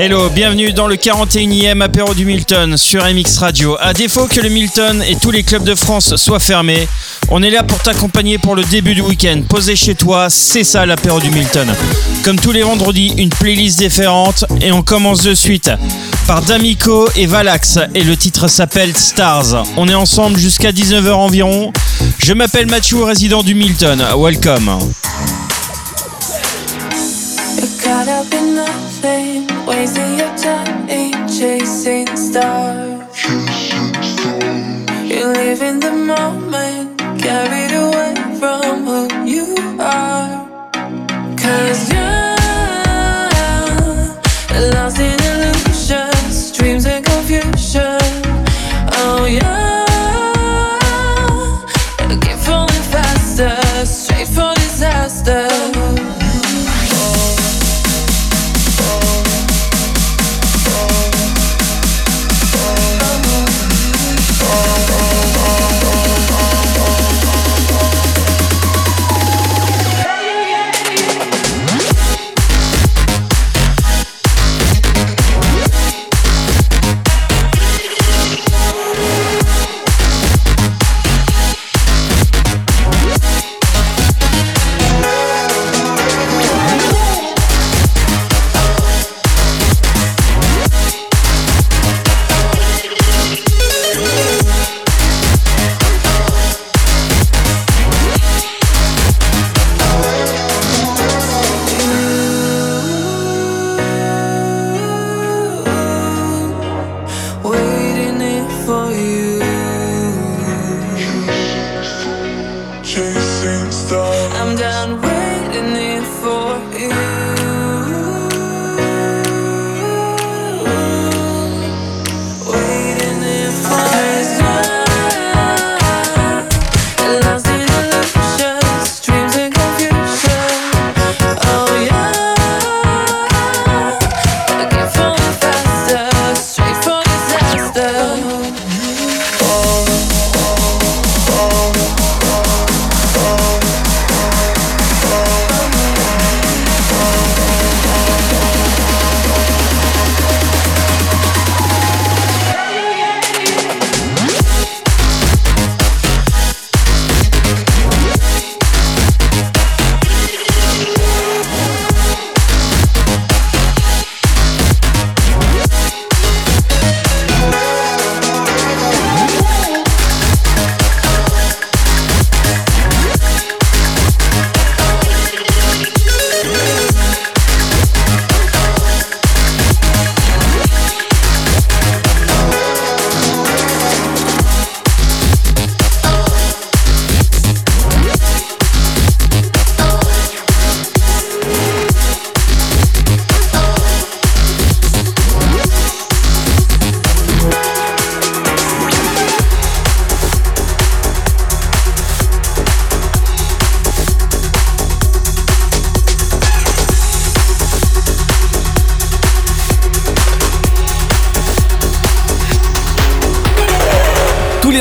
Hello, bienvenue dans le 41e apéro du Milton sur MX Radio. À défaut que le Milton et tous les clubs de France soient fermés, on est là pour t'accompagner pour le début du week-end. Posé chez toi, c'est ça l'apéro du Milton. Comme tous les vendredis, une playlist différente et on commence de suite par D'Amico et Valax et le titre s'appelle Stars. On est ensemble jusqu'à 19h environ. Je m'appelle Mathieu, résident du Milton. Welcome. Wasting your time chasing stars. You live in the moment, carried away from who you are. Cause you're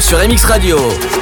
Sur MX Radio.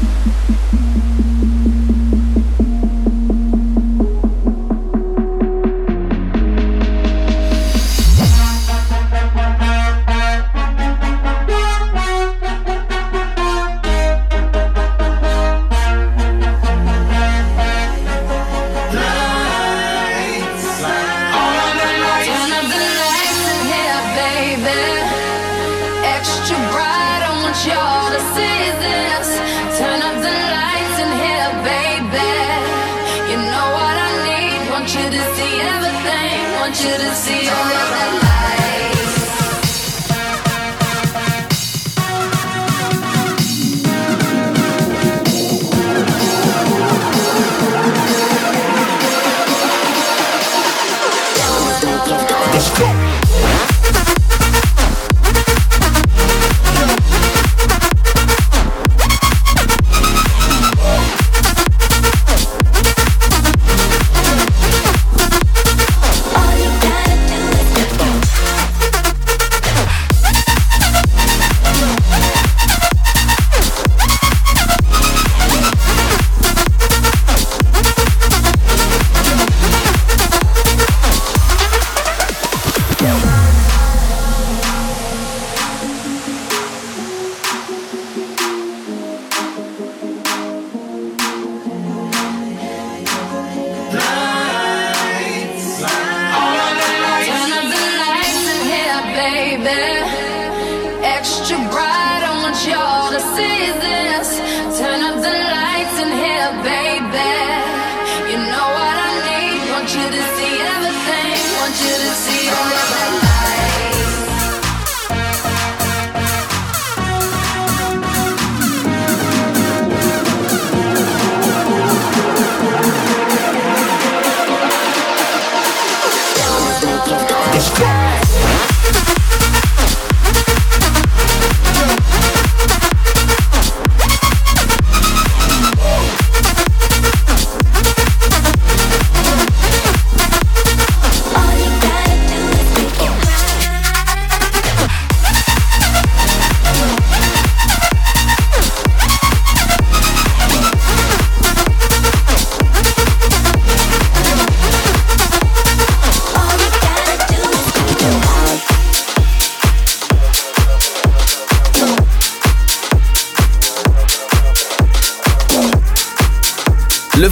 back.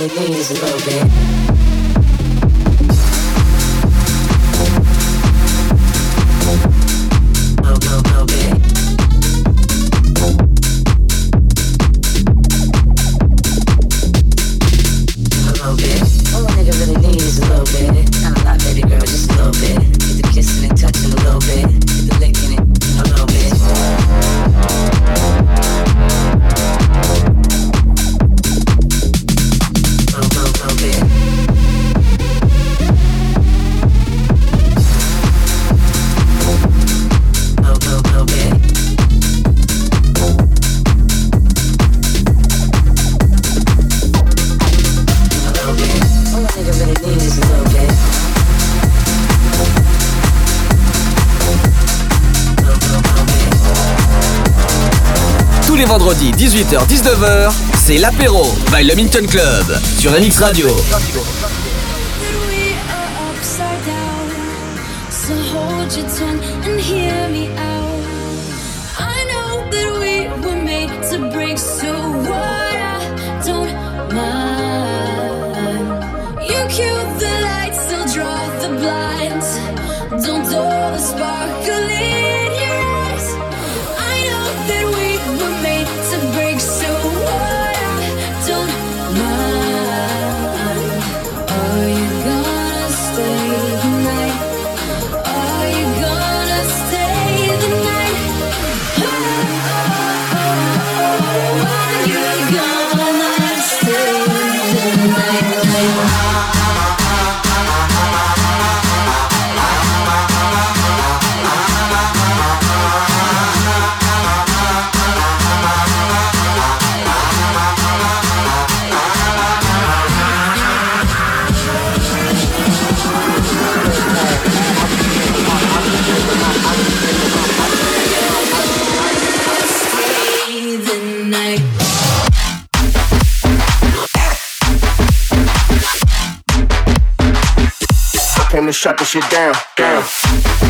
Really need is a little bit. Vendredi 18h-19h, c'est l'apéro by le Minton Club sur MX Radio. To shut the shit down, down.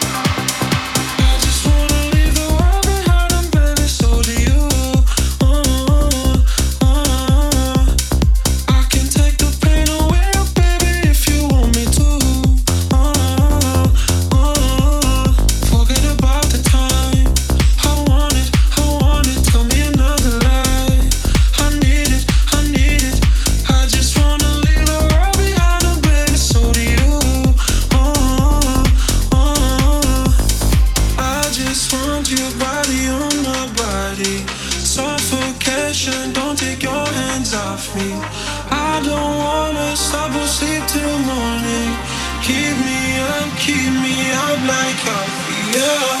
Yeah.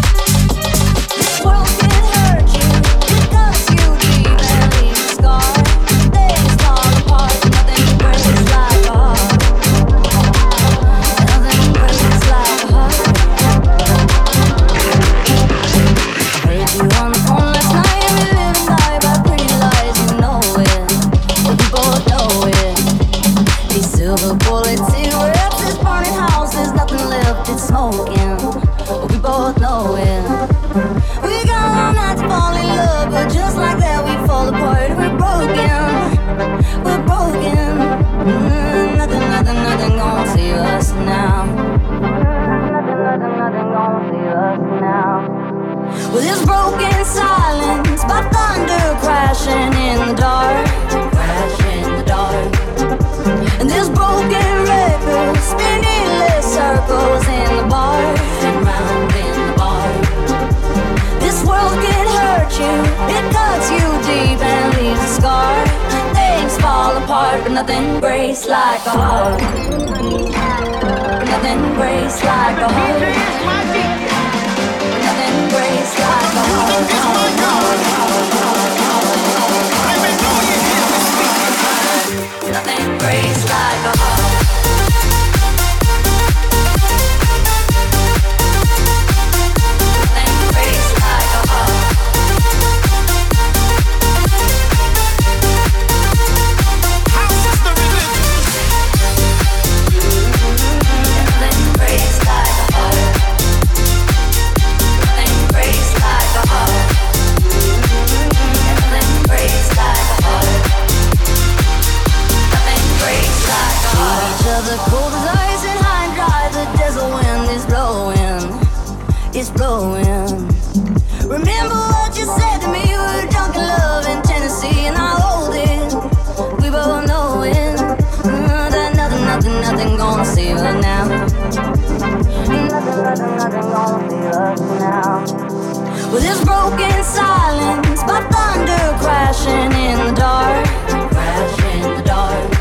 With this broken silence, by thunder crashing in the dark, crashing in the dark.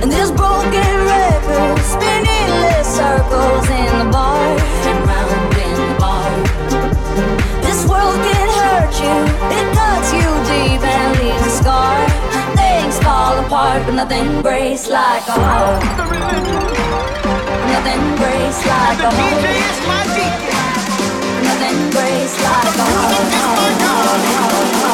And this broken record spinning less circles in the bar, and round in the bar. This world can hurt you, it cuts you deep and leaves a scar. Things fall apart, but nothing breaks like a heart. Nothing breaks like a heart embrace like a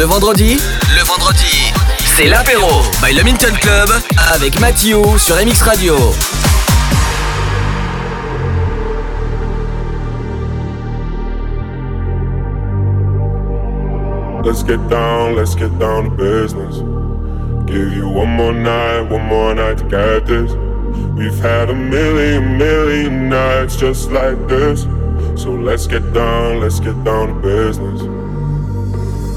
Le vendredi, le vendredi, c'est l'apéro by le Minton Club avec Mathieu sur MX Radio. Let's get down, let's get down to business. Give you one more night, one more night to get this. We've had a million, million nights just like this. So let's get down, let's get down to business.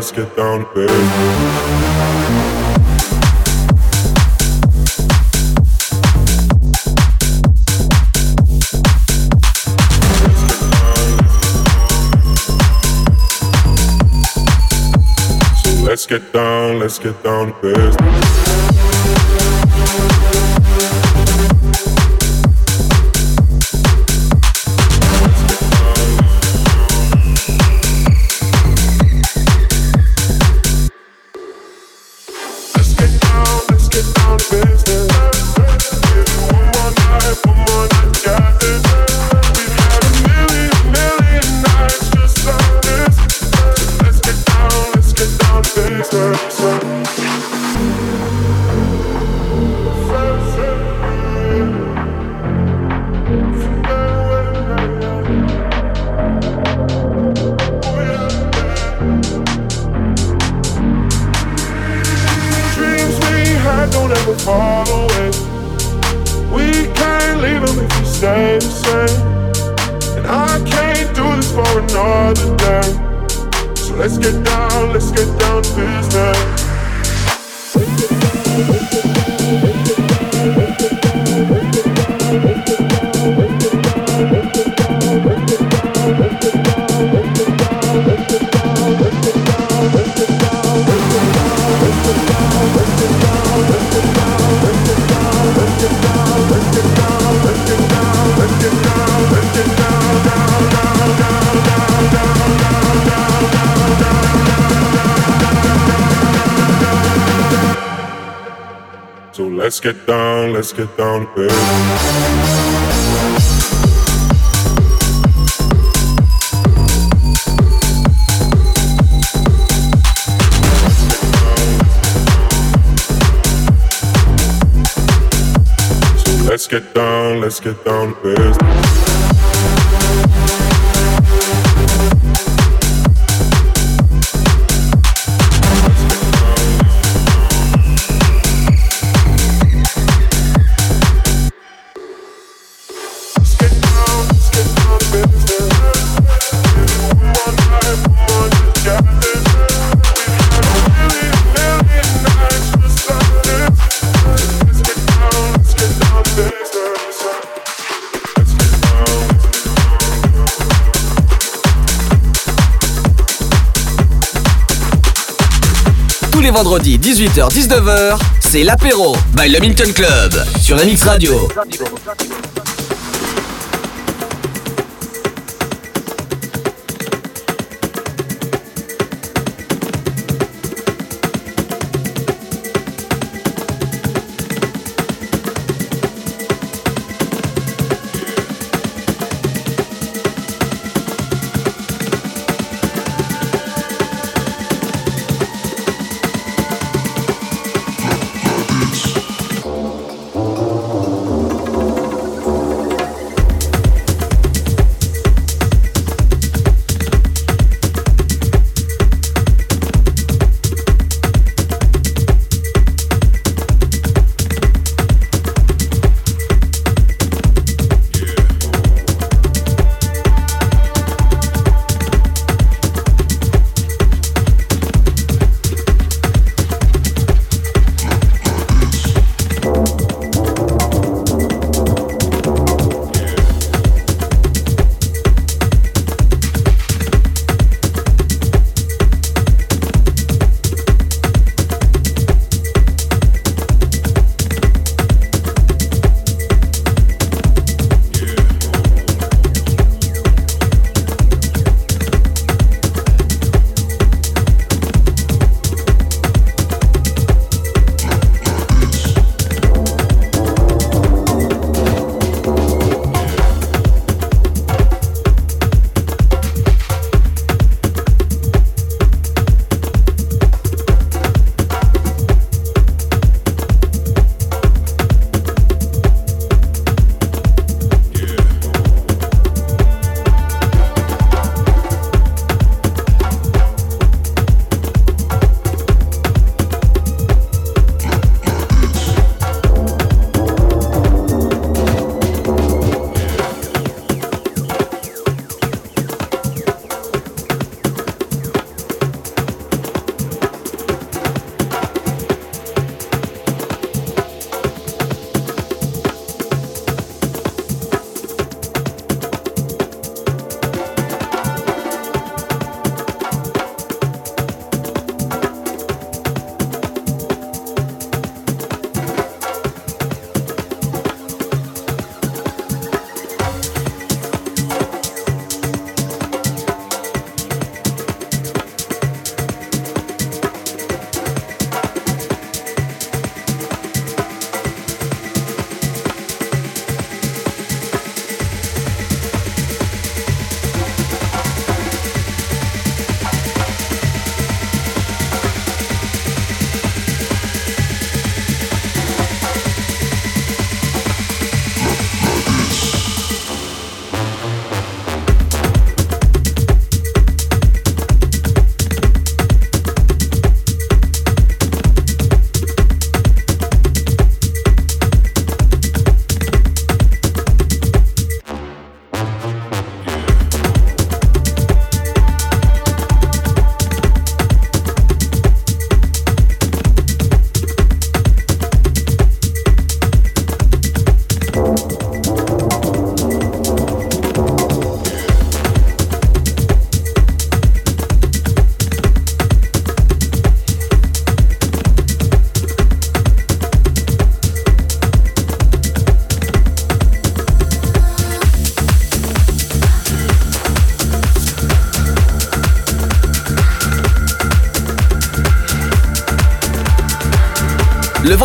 Let's get down to business. So let's get down, let's get down to business. Let's get down, let's get down to business. Let's get down, let's get down to business. Vendredis 18h-19h, c'est l'apéro by le Milton Club sur MX Radio.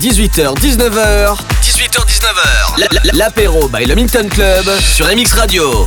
18h, 19h. 18h, 19h. L'apéro by le Minton Club sur MX Radio.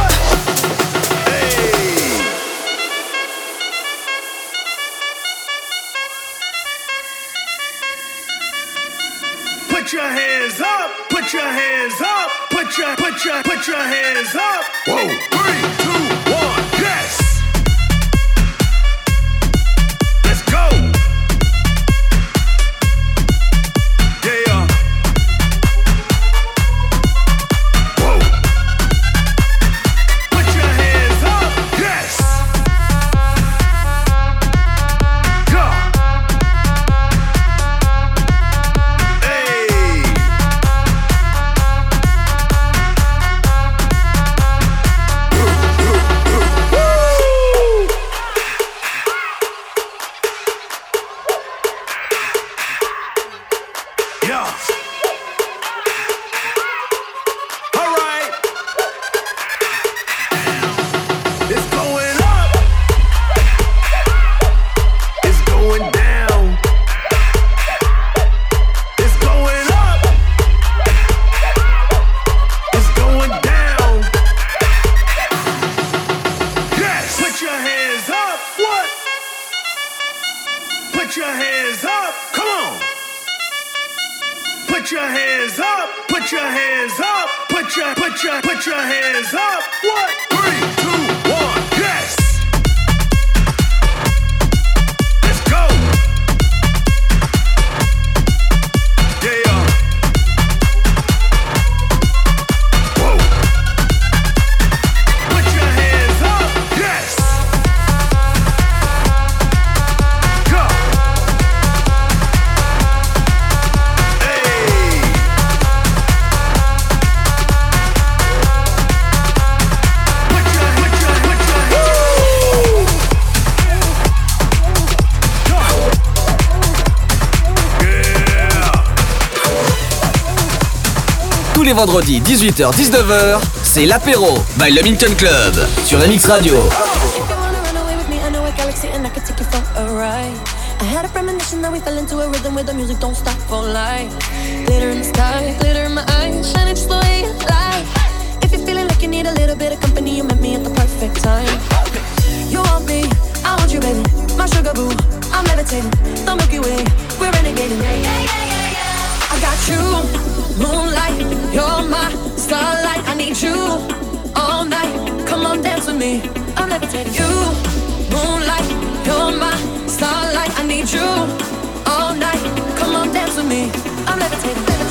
vendredi 18h-19h, c'est l'apéro by Le Minton Club sur la Mix Radio. I had a premonition that we fell into a rhythm where the music don't stop for life. Glitter in the sky, glitter in my eyes, shining just the way you like. If you're feeling like you need a little bit of company, you met me at the perfect time. You want me, I want you, baby. My sugar boo, I'm levitating. The Milky Way, we're renegading. I got you. moonlight. You're my starlight. I need you all night. Come on, dance with me. I'll levitate you. Moonlight. You're my starlight. I need you all night. Come on, dance with me. I'm levitating.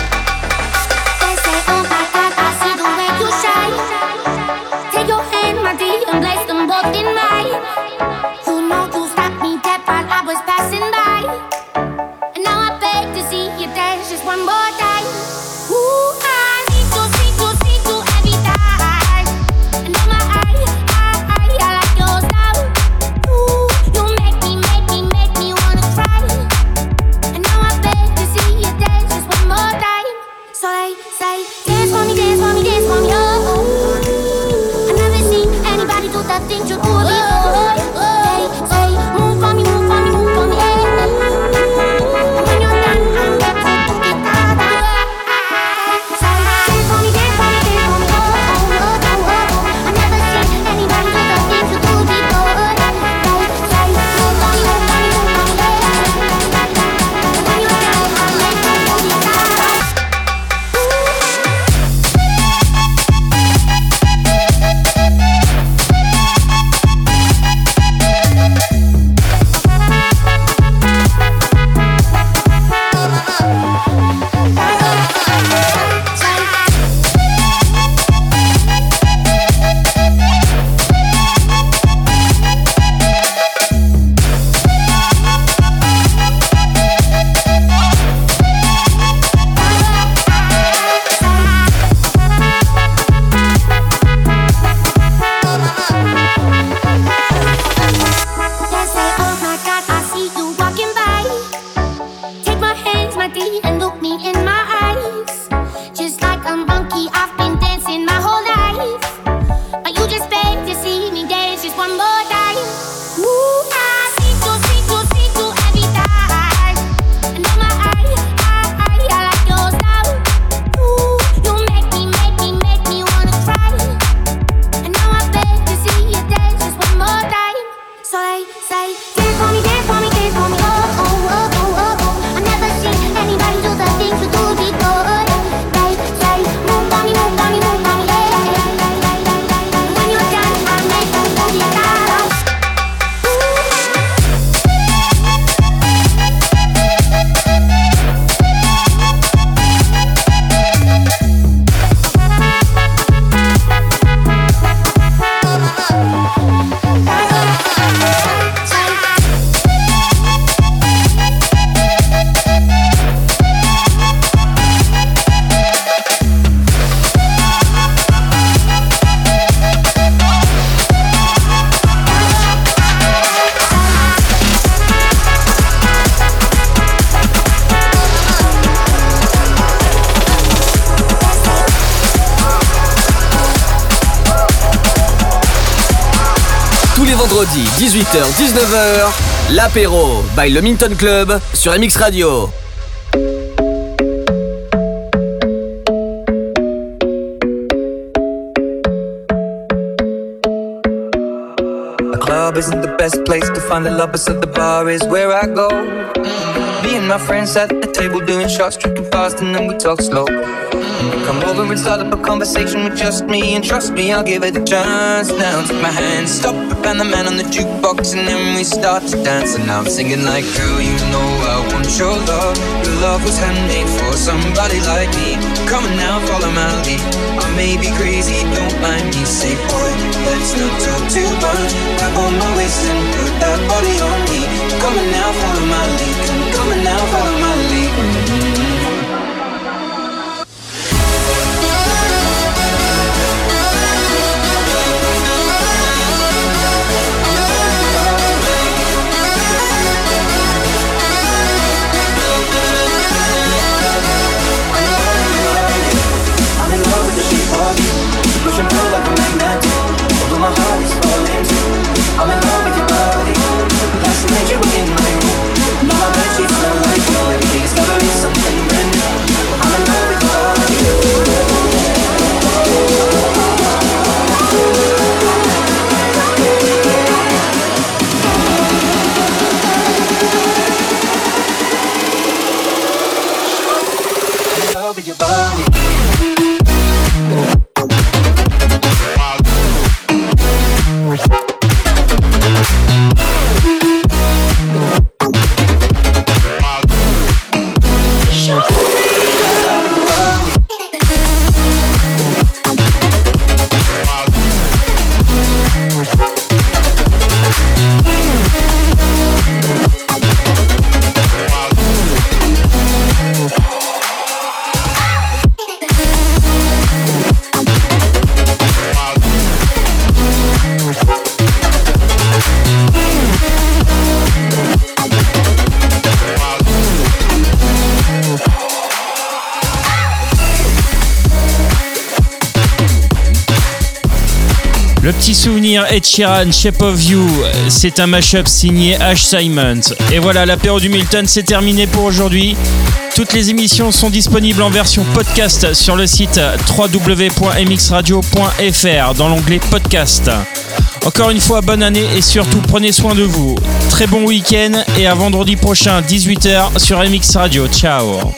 18h-19h, l'apéro by le Minton Club sur MX Radio. A club isn't the best place to find the lovers, so the bar is where I go. Me and my friends at the table doing shots, drinking fast, and then we talk slow. Come over and start up a conversation with just me, and trust me, I'll give it a chance. Now take my hand, stop and the man on the jukebox, and then we start to dance. And I'm singing like, girl, you know I want your love. Your love was handmade for somebody like me. Come on now, follow my lead. I may be crazy, don't mind me. Say, boy, let's not talk too much. Grab on my waist and put that body on me. Come on now, follow my lead. Come on now, follow my lead. Mm-hmm. Souvenir Ed Sheeran, Shape of You, c'est un mashup signé H. Simons. Et voilà, l'apéro du Milton, c'est terminé pour aujourd'hui. Toutes les émissions sont disponibles en version podcast sur le site www.mxradio.fr dans l'onglet podcast. Encore une fois, bonne année et surtout prenez soin de vous. Très bon week-end et à vendredi prochain 18h sur MX Radio. Ciao